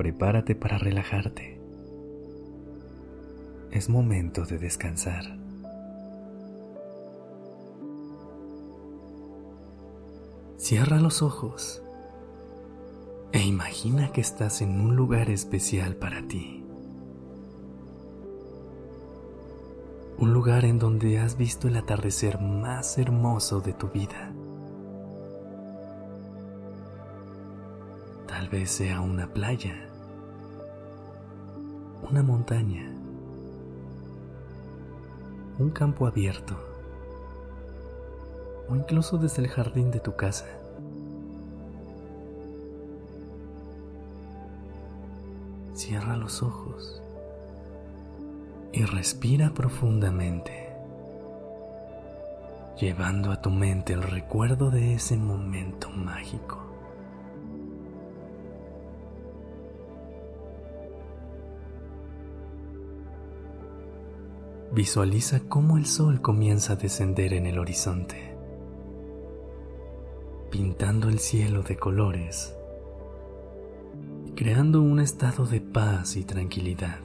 Prepárate para relajarte. Es momento de descansar. Cierra los ojos e imagina que estás en un lugar especial para ti. Un lugar en donde has visto el atardecer más hermoso de tu vida. Tal vez sea una playa, una montaña, un campo abierto o incluso desde el jardín de tu casa. Cierra los ojos y respira profundamente, llevando a tu mente el recuerdo de ese momento mágico. Visualiza cómo el sol comienza a descender en el horizonte, pintando el cielo de colores, creando un estado de paz y tranquilidad.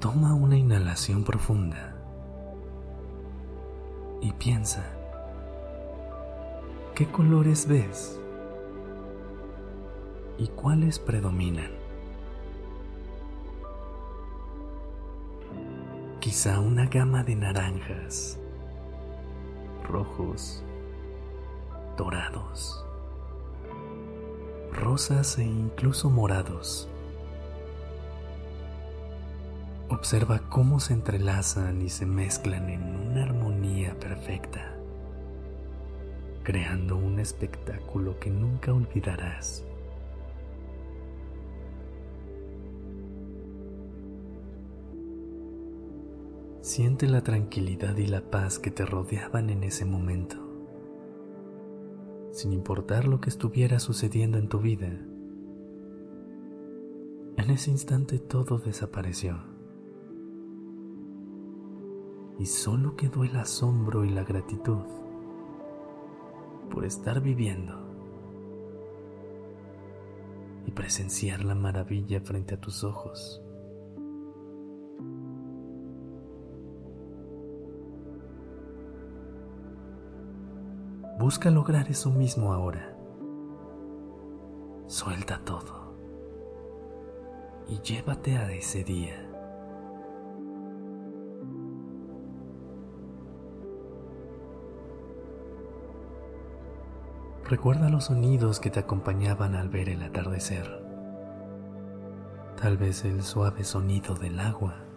Toma una inhalación profunda y piensa, ¿qué colores ves? Y cuáles predominan. Quizá una gama de naranjas, rojos, dorados, rosas e incluso morados. Observa cómo se entrelazan y se mezclan en una armonía perfecta, creando un espectáculo que nunca olvidarás. Siente la tranquilidad y la paz que te rodeaban en ese momento, sin importar lo que estuviera sucediendo en tu vida. En ese instante todo desapareció y solo quedó el asombro y la gratitud por estar viviendo y presenciar la maravilla frente a tus ojos. Busca lograr eso mismo ahora. Suelta todo y llévate a ese día. Recuerda los sonidos que te acompañaban al ver el atardecer. Tal vez el suave sonido del agua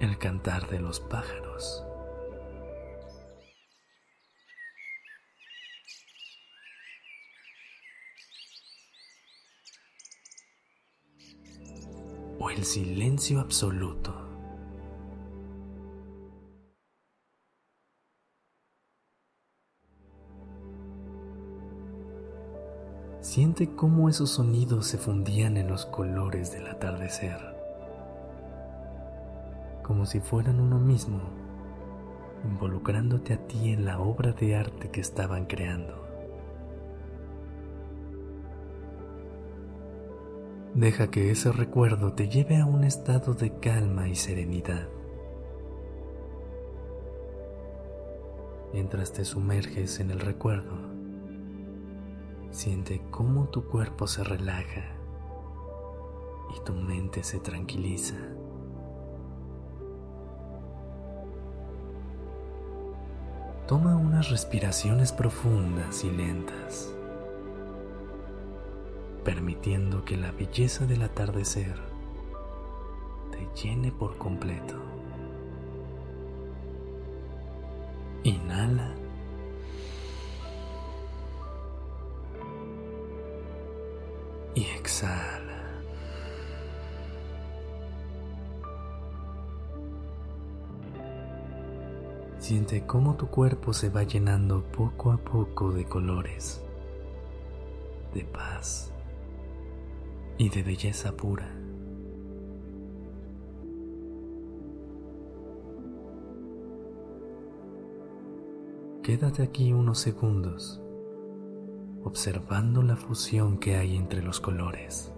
el cantar de los pájaros. O el silencio absoluto. Siente cómo esos sonidos se fundían en los colores del atardecer como si fueran uno mismo, involucrándote a ti en la obra de arte que estaban creando. Deja que ese recuerdo te lleve a un estado de calma y serenidad. Mientras te sumerges en el recuerdo, siente cómo tu cuerpo se relaja y tu mente se tranquiliza. Toma unas respiraciones profundas y lentas. permitiendo que la belleza del atardecer te llene por completo. Inhala. Y exhala. Siente cómo tu cuerpo se va llenando poco a poco de colores, de paz y de belleza pura. Quédate aquí unos segundos observando la fusión que hay entre los colores.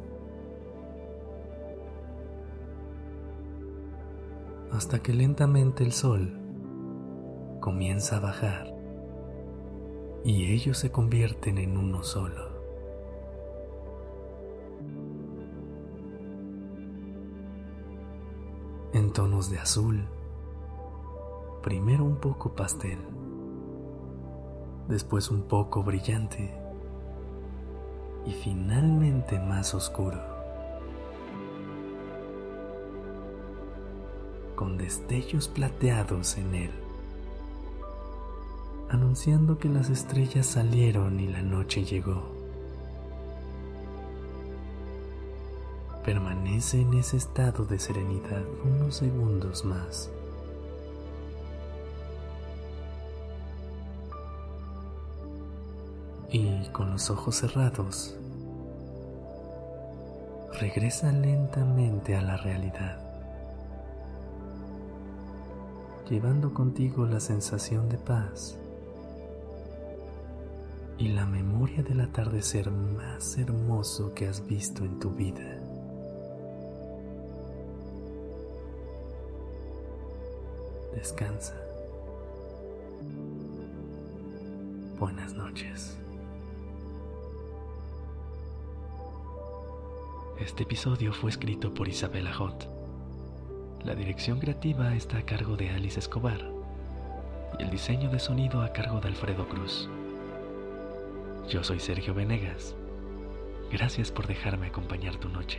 Hasta que lentamente el sol comienza a bajar y ellos se convierten en uno solo. En tonos de azul, primero un poco pastel, después un poco brillante y finalmente más oscuro, con destellos plateados en él anunciando que las estrellas salieron y la noche llegó. Permanece en ese estado de serenidad unos segundos más. Y con los ojos cerrados, regresa lentamente a la realidad, llevando contigo la sensación de paz y la memoria del atardecer más hermoso que has visto en tu vida. Descansa. Buenas noches. Este episodio fue escrito por Isabela Hot. La dirección creativa está a cargo de Alice Escobar y el diseño de sonido a cargo de Alfredo Cruz. Yo soy Sergio Venegas. Gracias por dejarme acompañar tu noche.